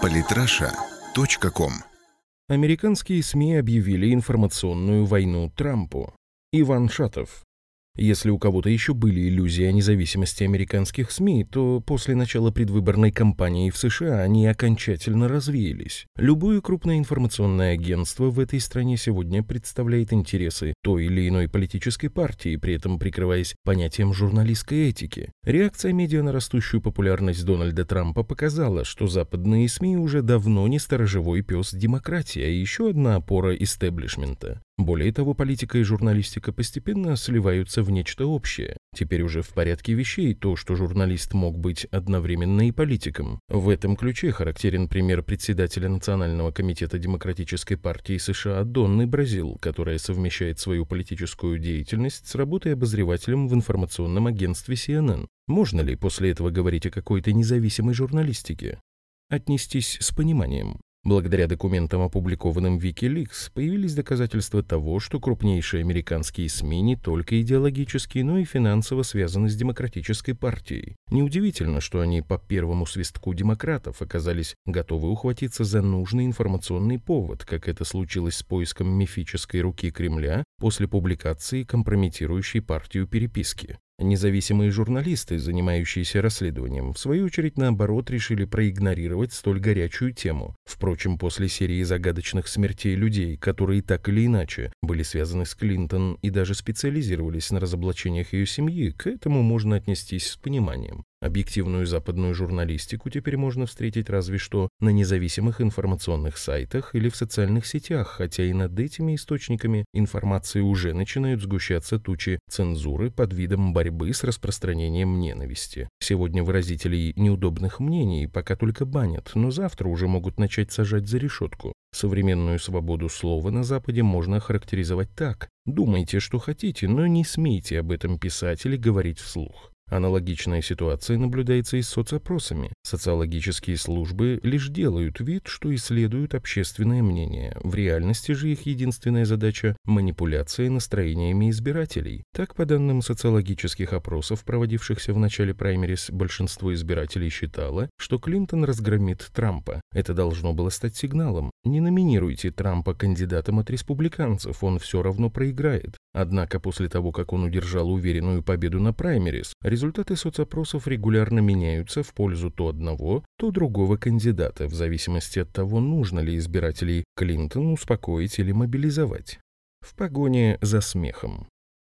Политраша.ком Американские СМИ объявили информационную войну Трампу. Иван Шатов. Если у кого-то еще были иллюзии о независимости американских СМИ, то после начала предвыборной кампании в США они окончательно развеялись. Любое крупное информационное агентство в этой стране сегодня представляет интересы той или иной политической партии, при этом прикрываясь понятием журналистской этики. Реакция медиа на растущую популярность Дональда Трампа показала, что западные СМИ уже давно не сторожевой пес демократии, а еще одна опора истеблишмента. Более того, политика и журналистика постепенно сливаются в нечто общее. Теперь уже в порядке вещей то, что журналист мог быть одновременно и политиком. В этом ключе характерен пример председателя Национального комитета Демократической партии США Донны Бразил, которая совмещает свою политическую деятельность с работой обозревателем в информационном агентстве CNN. Можно ли после этого говорить о какой-то независимой журналистике? Отнестись с пониманием. Благодаря документам, опубликованным в Wikileaks, появились доказательства того, что крупнейшие американские СМИ не только идеологически, но и финансово связаны с Демократической партией. Неудивительно, что они по первому свистку демократов оказались готовы ухватиться за нужный информационный повод, как это случилось с поиском мифической руки Кремля после публикации компрометирующей партию переписки. Независимые журналисты, занимающиеся расследованием, в свою очередь, наоборот, решили проигнорировать столь горячую тему. Впрочем, после серии загадочных смертей людей, которые так или иначе были связаны с Клинтон и даже специализировались на разоблачениях ее семьи, к этому можно отнестись с пониманием. Объективную западную журналистику теперь можно встретить разве что на независимых информационных сайтах или в социальных сетях, хотя и над этими источниками информации уже начинают сгущаться тучи цензуры под видом борьбы с распространением ненависти. Сегодня выразителей неудобных мнений пока только банят, но завтра уже могут начать сажать за решетку. Современную свободу слова на Западе можно охарактеризовать так. Думайте, что хотите, но не смейте об этом писать или говорить вслух. Аналогичная ситуация наблюдается и с соцопросами. Социологические службы лишь делают вид, что исследуют общественное мнение. В реальности же их единственная задача – манипуляция настроениями избирателей. Так, по данным социологических опросов, проводившихся в начале праймерис, большинство избирателей считало, что Клинтон разгромит Трампа. Это должно было стать сигналом. Не номинируйте Трампа кандидатом от республиканцев, он все равно проиграет. Однако после того, как он удержал уверенную победу на праймерис, результаты соцопросов регулярно меняются в пользу то одного, то другого кандидата, в зависимости от того, нужно ли избирателей Клинтон успокоить или мобилизовать. В погоне за смехом.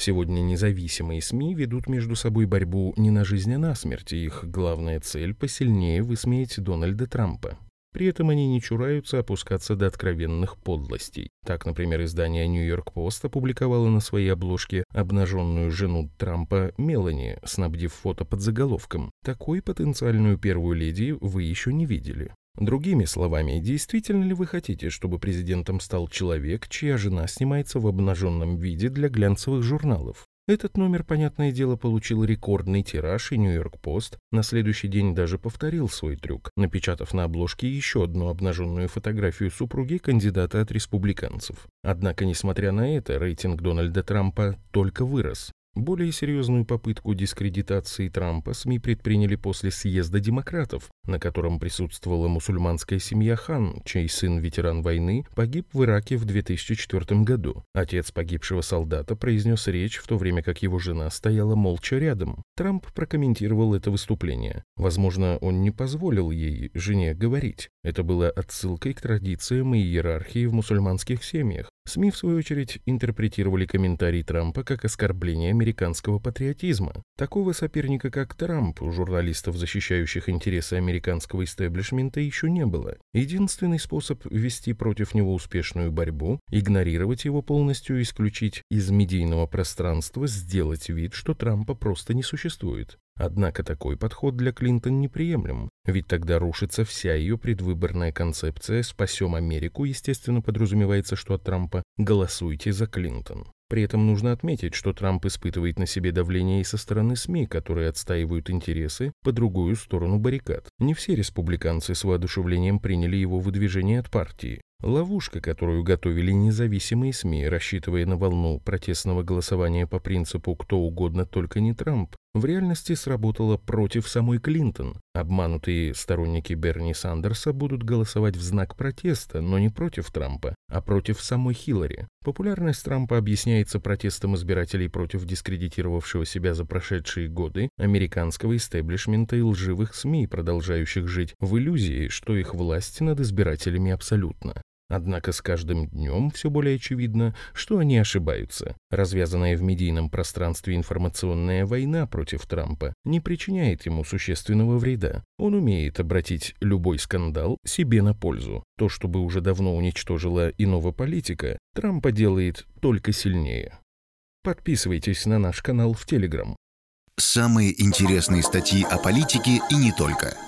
Сегодня независимые СМИ ведут между собой борьбу не на жизнь, а на смерть, и их главная цель – посильнее высмеять Дональда Трампа. При этом они не чураются опускаться до откровенных подлостей. Так, например, издание «Нью-Йорк Пост» опубликовало на своей обложке обнаженную жену Трампа Мелани, снабдив фото под заголовком «Такой потенциальную первую леди вы еще не видели». Другими словами, действительно ли вы хотите, чтобы президентом стал человек, чья жена снимается в обнаженном виде для глянцевых журналов? Этот номер, понятное дело, получил рекордный тираж, и Нью-Йорк-Пост на следующий день даже повторил свой трюк, напечатав на обложке еще одну обнаженную фотографию супруги кандидата от республиканцев. Однако, несмотря на это, рейтинг Дональда Трампа только вырос. Более серьезную попытку дискредитации Трампа СМИ предприняли после съезда демократов, на котором присутствовала мусульманская семья Хан, чей сын, ветеран войны, погиб в Ираке в 2004 году. Отец погибшего солдата произнес речь, в то время как его жена стояла молча рядом. Трамп прокомментировал это выступление. Возможно, он не позволил ей, жене, говорить. Это было отсылкой к традициям и иерархии в мусульманских семьях. СМИ, в свою очередь, интерпретировали комментарий Трампа как оскорбление американского патриотизма. Такого соперника, как Трамп, у журналистов, защищающих интересы американского истеблишмента, еще не было. Единственный способ вести против него успешную борьбу – игнорировать его полностью, исключить из медийного пространства, сделать вид, что Трампа просто не существует. Однако такой подход для Клинтон неприемлем, ведь тогда рушится вся ее предвыборная концепция «спасем Америку», естественно, подразумевается, что от Трампа «голосуйте за Клинтон». При этом нужно отметить, что Трамп испытывает на себе давление и со стороны СМИ, которые отстаивают интересы по другую сторону баррикад. Не все республиканцы с воодушевлением приняли его выдвижение от партии. Ловушка, которую готовили независимые СМИ, рассчитывая на волну протестного голосования по принципу «кто угодно, только не Трамп», в реальности сработало против самой Клинтон. Обманутые сторонники Берни Сандерса будут голосовать в знак протеста, но не против Трампа, а против самой Хиллари. Популярность Трампа объясняется протестом избирателей против дискредитировавшего себя за прошедшие годы американского истеблишмента и лживых СМИ, продолжающих жить в иллюзии, что их власть над избирателями абсолютна. Однако с каждым днем все более очевидно, что они ошибаются. Развязанная в медийном пространстве информационная война против Трампа не причиняет ему существенного вреда. Он умеет обратить любой скандал себе на пользу. То, что бы уже давно уничтожило иного политика, Трампа делает только сильнее. Подписывайтесь на наш канал в Телеграм. Самые интересные статьи о политике и не только –